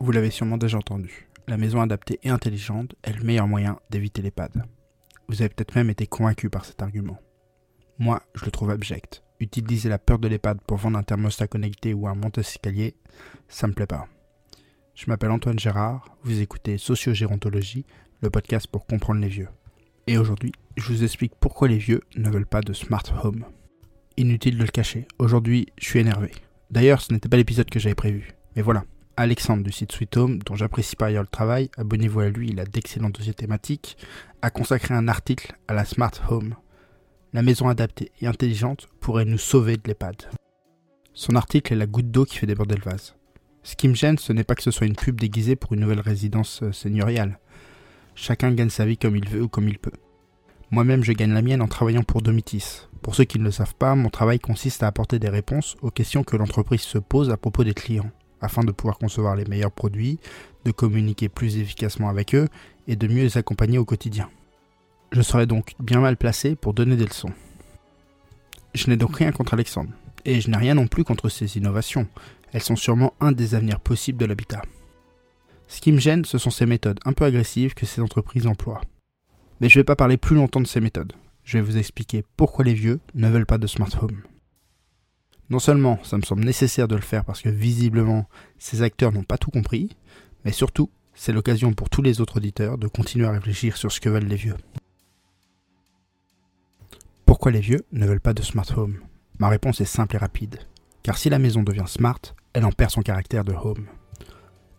Vous l'avez sûrement déjà entendu. La maison adaptée et intelligente est le meilleur moyen d'éviter l'EHPAD. Vous avez peut-être même été convaincu par cet argument. Moi, je le trouve abject. Utiliser la peur de l'EHPAD pour vendre un thermostat connecté ou un monte-escalier, ça me plaît pas. Je m'appelle Antoine Gérard, vous écoutez Sociogérontologie, le podcast pour comprendre les vieux. Et aujourd'hui, je vous explique pourquoi les vieux ne veulent pas de smart home. Inutile de le cacher, aujourd'hui, je suis énervé. D'ailleurs, ce n'était pas l'épisode que j'avais prévu. Mais voilà, Alexandre du site Sweet Home, dont j'apprécie par ailleurs le travail, abonnez-vous à lui, il a d'excellents dossiers thématiques, a consacré un article à la Smart Home. La maison adaptée et intelligente pourrait nous sauver de l'EHPAD. Son article est la goutte d'eau qui fait déborder le vase. Ce qui me gêne, ce n'est pas que ce soit une pub déguisée pour une nouvelle résidence euh, seigneuriale. Chacun gagne sa vie comme il veut ou comme il peut. Moi-même, je gagne la mienne en travaillant pour Domitis. Pour ceux qui ne le savent pas, mon travail consiste à apporter des réponses aux questions que l'entreprise se pose à propos des clients afin de pouvoir concevoir les meilleurs produits, de communiquer plus efficacement avec eux et de mieux les accompagner au quotidien. Je serais donc bien mal placé pour donner des leçons. Je n'ai donc rien contre Alexandre, et je n'ai rien non plus contre ses innovations. Elles sont sûrement un des avenirs possibles de l'habitat. Ce qui me gêne, ce sont ces méthodes un peu agressives que ces entreprises emploient. Mais je ne vais pas parler plus longtemps de ces méthodes. Je vais vous expliquer pourquoi les vieux ne veulent pas de smart home. Non seulement ça me semble nécessaire de le faire parce que visiblement ces acteurs n'ont pas tout compris, mais surtout c'est l'occasion pour tous les autres auditeurs de continuer à réfléchir sur ce que veulent les vieux. Pourquoi les vieux ne veulent pas de smart home? Ma réponse est simple et rapide. Car si la maison devient smart, elle en perd son caractère de home.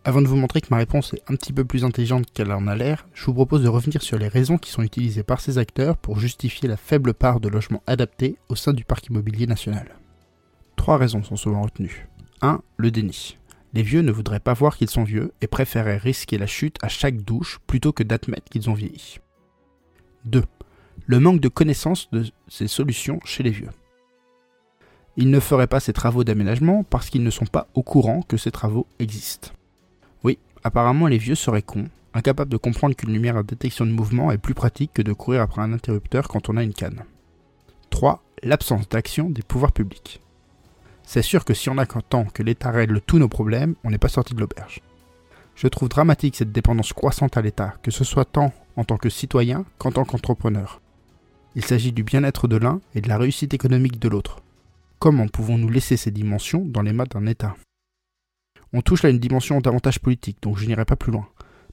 Avant de vous montrer que ma réponse est un petit peu plus intelligente qu'elle en a l'air, je vous propose de revenir sur les raisons qui sont utilisées par ces acteurs pour justifier la faible part de logements adaptés au sein du parc immobilier national. Trois raisons sont souvent retenues. 1. Le déni. Les vieux ne voudraient pas voir qu'ils sont vieux et préféraient risquer la chute à chaque douche plutôt que d'admettre qu'ils ont vieilli. 2. Le manque de connaissance de ces solutions chez les vieux. Ils ne feraient pas ces travaux d'aménagement parce qu'ils ne sont pas au courant que ces travaux existent. Oui, apparemment les vieux seraient cons, incapables de comprendre qu'une lumière à détection de mouvement est plus pratique que de courir après un interrupteur quand on a une canne. 3. L'absence d'action des pouvoirs publics. C'est sûr que si on attend que l'État règle tous nos problèmes, on n'est pas sorti de l'auberge. Je trouve dramatique cette dépendance croissante à l'État, que ce soit tant en tant que citoyen qu'en tant qu'entrepreneur. Il s'agit du bien-être de l'un et de la réussite économique de l'autre. Comment pouvons-nous laisser ces dimensions dans les mains d'un État? On touche là une dimension davantage politique, donc je n'irai pas plus loin.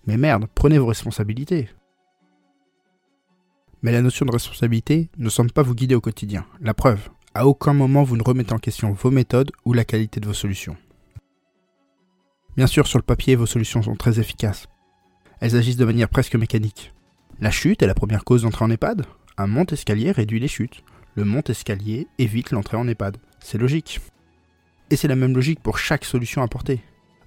Mais merde, prenez vos responsabilités. Mais la notion de responsabilité ne semble pas vous guider au quotidien. La preuve, à aucun moment vous ne remettez en question vos méthodes ou la qualité de vos solutions. Bien sûr, sur le papier, vos solutions sont très efficaces. Elles agissent de manière presque mécanique. La chute est la première cause d'entrée en EHPAD. Un monte-escalier réduit les chutes. Le monte-escalier évite l'entrée en EHPAD. C'est logique. Et c'est la même logique pour chaque solution apportée.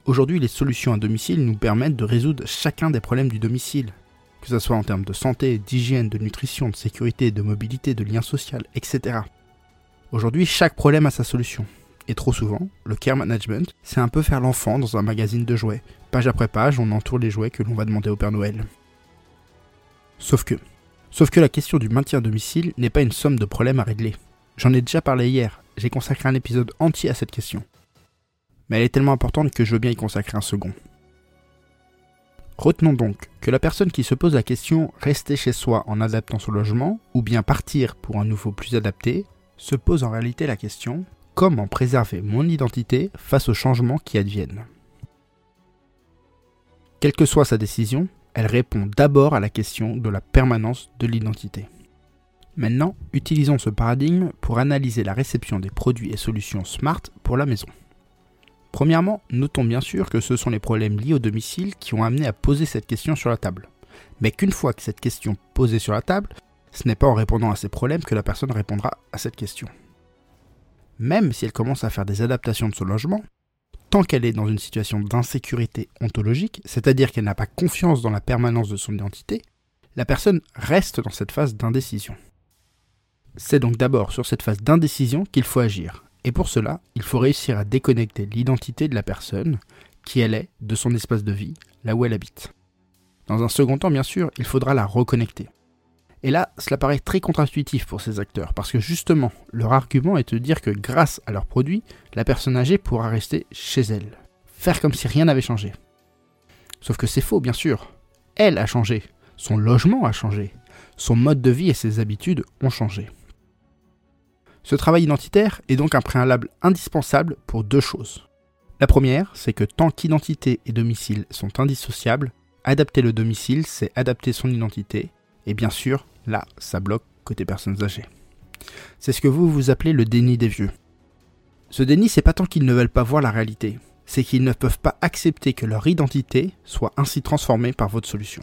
Aujourd'hui, les solutions à domicile nous permettent de résoudre chacun des problèmes du domicile, que ce soit en termes de santé, d'hygiène, de nutrition, de sécurité, de mobilité, de lien social, etc. Aujourd'hui, chaque problème a sa solution. Et trop souvent, le care management, c'est un peu faire l'enfant dans un magazine de jouets. Page après page, on entoure les jouets que l'on va demander au Père Noël. Sauf que, sauf que la question du maintien à domicile n'est pas une somme de problèmes à régler. J'en ai déjà parlé hier, j'ai consacré un épisode entier à cette question. Mais elle est tellement importante que je veux bien y consacrer un second. Retenons donc que la personne qui se pose la question rester chez soi en adaptant son logement, ou bien partir pour un nouveau plus adapté, se pose en réalité la question comment préserver mon identité face aux changements qui adviennent? Quelle que soit sa décision, elle répond d'abord à la question de la permanence de l'identité. Maintenant, utilisons ce paradigme pour analyser la réception des produits et solutions smart pour la maison. Premièrement, notons bien sûr que ce sont les problèmes liés au domicile qui ont amené à poser cette question sur la table. Mais qu'une fois que cette question posée sur la table, ce n'est pas en répondant à ces problèmes que la personne répondra à cette question. Même si elle commence à faire des adaptations de son logement, tant qu'elle est dans une situation d'insécurité ontologique, c'est-à-dire qu'elle n'a pas confiance dans la permanence de son identité, la personne reste dans cette phase d'indécision. C'est donc d'abord sur cette phase d'indécision qu'il faut agir, et pour cela, il faut réussir à déconnecter l'identité de la personne, qui elle est, de son espace de vie, là où elle habite. Dans un second temps, bien sûr, il faudra la reconnecter. Et là, cela paraît très contre-intuitif pour ces acteurs, parce que justement, leur argument est de dire que grâce à leurs produits, la personne âgée pourra rester chez elle. Faire comme si rien n'avait changé. Sauf que c'est faux, bien sûr. Elle a changé, son logement a changé, son mode de vie et ses habitudes ont changé. Ce travail identitaire est donc un préalable indispensable pour deux choses. La première, c'est que tant qu'identité et domicile sont indissociables, adapter le domicile, c'est adapter son identité, et bien sûr, là, ça bloque côté personnes âgées. C'est ce que vous vous appelez le déni des vieux. Ce déni, c'est pas tant qu'ils ne veulent pas voir la réalité, c'est qu'ils ne peuvent pas accepter que leur identité soit ainsi transformée par votre solution.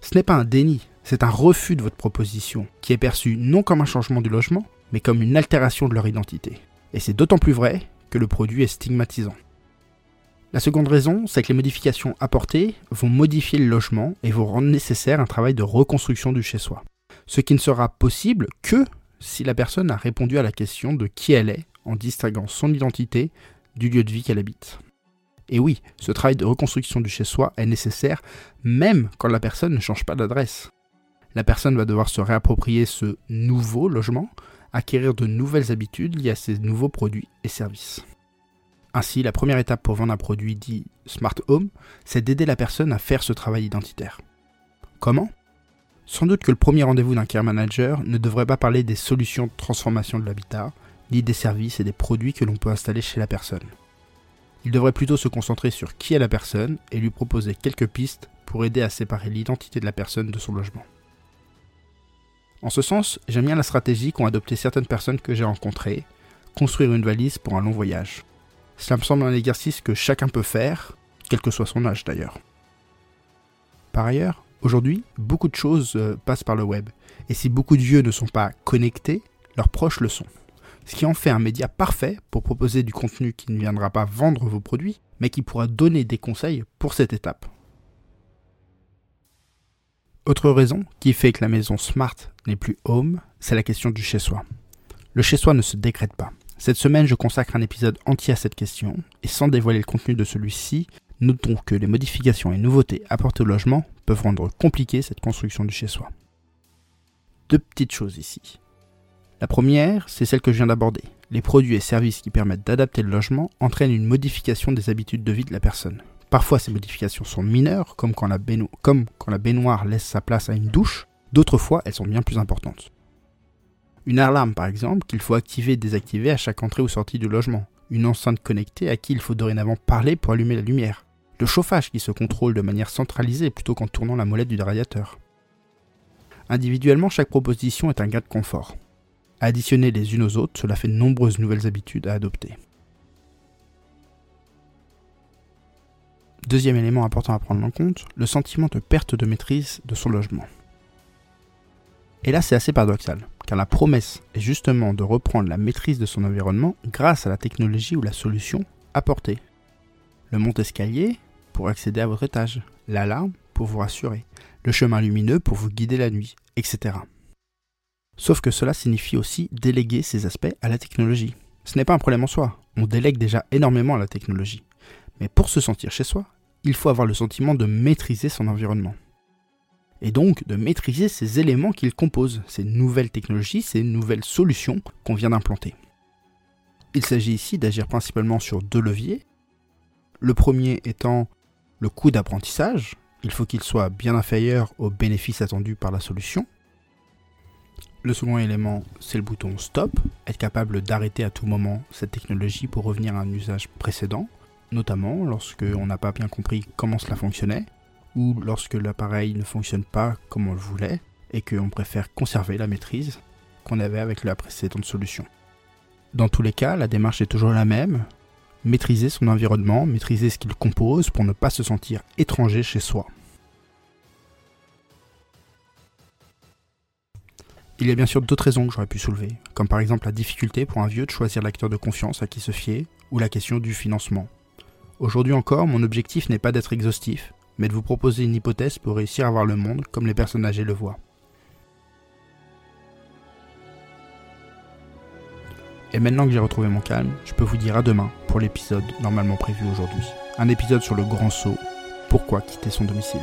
Ce n'est pas un déni, c'est un refus de votre proposition, qui est perçu non comme un changement du logement, mais comme une altération de leur identité. Et c'est d'autant plus vrai que le produit est stigmatisant. La seconde raison, c'est que les modifications apportées vont modifier le logement et vont rendre nécessaire un travail de reconstruction du chez-soi. Ce qui ne sera possible que si la personne a répondu à la question de qui elle est en distinguant son identité du lieu de vie qu'elle habite. Et oui, ce travail de reconstruction du chez-soi est nécessaire même quand la personne ne change pas d'adresse. La personne va devoir se réapproprier ce nouveau logement, acquérir de nouvelles habitudes liées à ces nouveaux produits et services. Ainsi, la première étape pour vendre un produit dit Smart Home, c'est d'aider la personne à faire ce travail identitaire. Comment? Sans doute que le premier rendez-vous d'un care manager ne devrait pas parler des solutions de transformation de l'habitat, ni des services et des produits que l'on peut installer chez la personne. Il devrait plutôt se concentrer sur qui est la personne et lui proposer quelques pistes pour aider à séparer l'identité de la personne de son logement. En ce sens, j'aime bien la stratégie qu'ont adopté certaines personnes que j'ai rencontrées, construire une valise pour un long voyage. Cela me semble un exercice que chacun peut faire, quel que soit son âge d'ailleurs. Par ailleurs, aujourd'hui, beaucoup de choses euh, passent par le web, et si beaucoup de vieux ne sont pas connectés, leurs proches le sont. Ce qui en fait un média parfait pour proposer du contenu qui ne viendra pas vendre vos produits, mais qui pourra donner des conseils pour cette étape. Autre raison qui fait que la maison smart n'est plus home, c'est la question du chez-soi. Le chez-soi ne se décrète pas. Cette semaine, je consacre un épisode entier à cette question, et sans dévoiler le contenu de celui-ci, notons que les modifications et nouveautés apportées au logement peuvent rendre compliquée cette construction du chez-soi. Deux petites choses ici. La première, c'est celle que je viens d'aborder. Les produits et services qui permettent d'adapter le logement entraînent une modification des habitudes de vie de la personne. Parfois, ces modifications sont mineures, comme quand la, comme quand la baignoire laisse sa place à une douche, d'autres fois, elles sont bien plus importantes. Une alarme par exemple qu'il faut activer et désactiver à chaque entrée ou sortie du logement. Une enceinte connectée à qui il faut dorénavant parler pour allumer la lumière. Le chauffage qui se contrôle de manière centralisée plutôt qu'en tournant la molette du radiateur. Individuellement, chaque proposition est un gain de confort. Additionner les unes aux autres, cela fait de nombreuses nouvelles habitudes à adopter. Deuxième élément important à prendre en compte, le sentiment de perte de maîtrise de son logement. Et là, c'est assez paradoxal car la promesse est justement de reprendre la maîtrise de son environnement grâce à la technologie ou la solution apportée. Le monte-escalier pour accéder à votre étage, l'alarme pour vous rassurer, le chemin lumineux pour vous guider la nuit, etc. Sauf que cela signifie aussi déléguer ces aspects à la technologie. Ce n'est pas un problème en soi, on délègue déjà énormément à la technologie. Mais pour se sentir chez soi, il faut avoir le sentiment de maîtriser son environnement et donc de maîtriser ces éléments qu'ils composent, ces nouvelles technologies, ces nouvelles solutions qu'on vient d'implanter. Il s'agit ici d'agir principalement sur deux leviers. Le premier étant le coût d'apprentissage, il faut qu'il soit bien inférieur aux bénéfices attendus par la solution. Le second élément, c'est le bouton Stop, être capable d'arrêter à tout moment cette technologie pour revenir à un usage précédent, notamment lorsque on n'a pas bien compris comment cela fonctionnait, ou lorsque l'appareil ne fonctionne pas comme on le voulait et qu'on préfère conserver la maîtrise qu'on avait avec la précédente solution. Dans tous les cas, la démarche est toujours la même, maîtriser son environnement, maîtriser ce qu'il compose pour ne pas se sentir étranger chez soi. Il y a bien sûr d'autres raisons que j'aurais pu soulever, comme par exemple la difficulté pour un vieux de choisir l'acteur de confiance à qui se fier, ou la question du financement. Aujourd'hui encore, mon objectif n'est pas d'être exhaustif, mais de vous proposer une hypothèse pour réussir à voir le monde comme les personnes âgées le voient. Et maintenant que j'ai retrouvé mon calme, je peux vous dire à demain pour l'épisode normalement prévu aujourd'hui. Un épisode sur le grand saut, pourquoi quitter son domicile?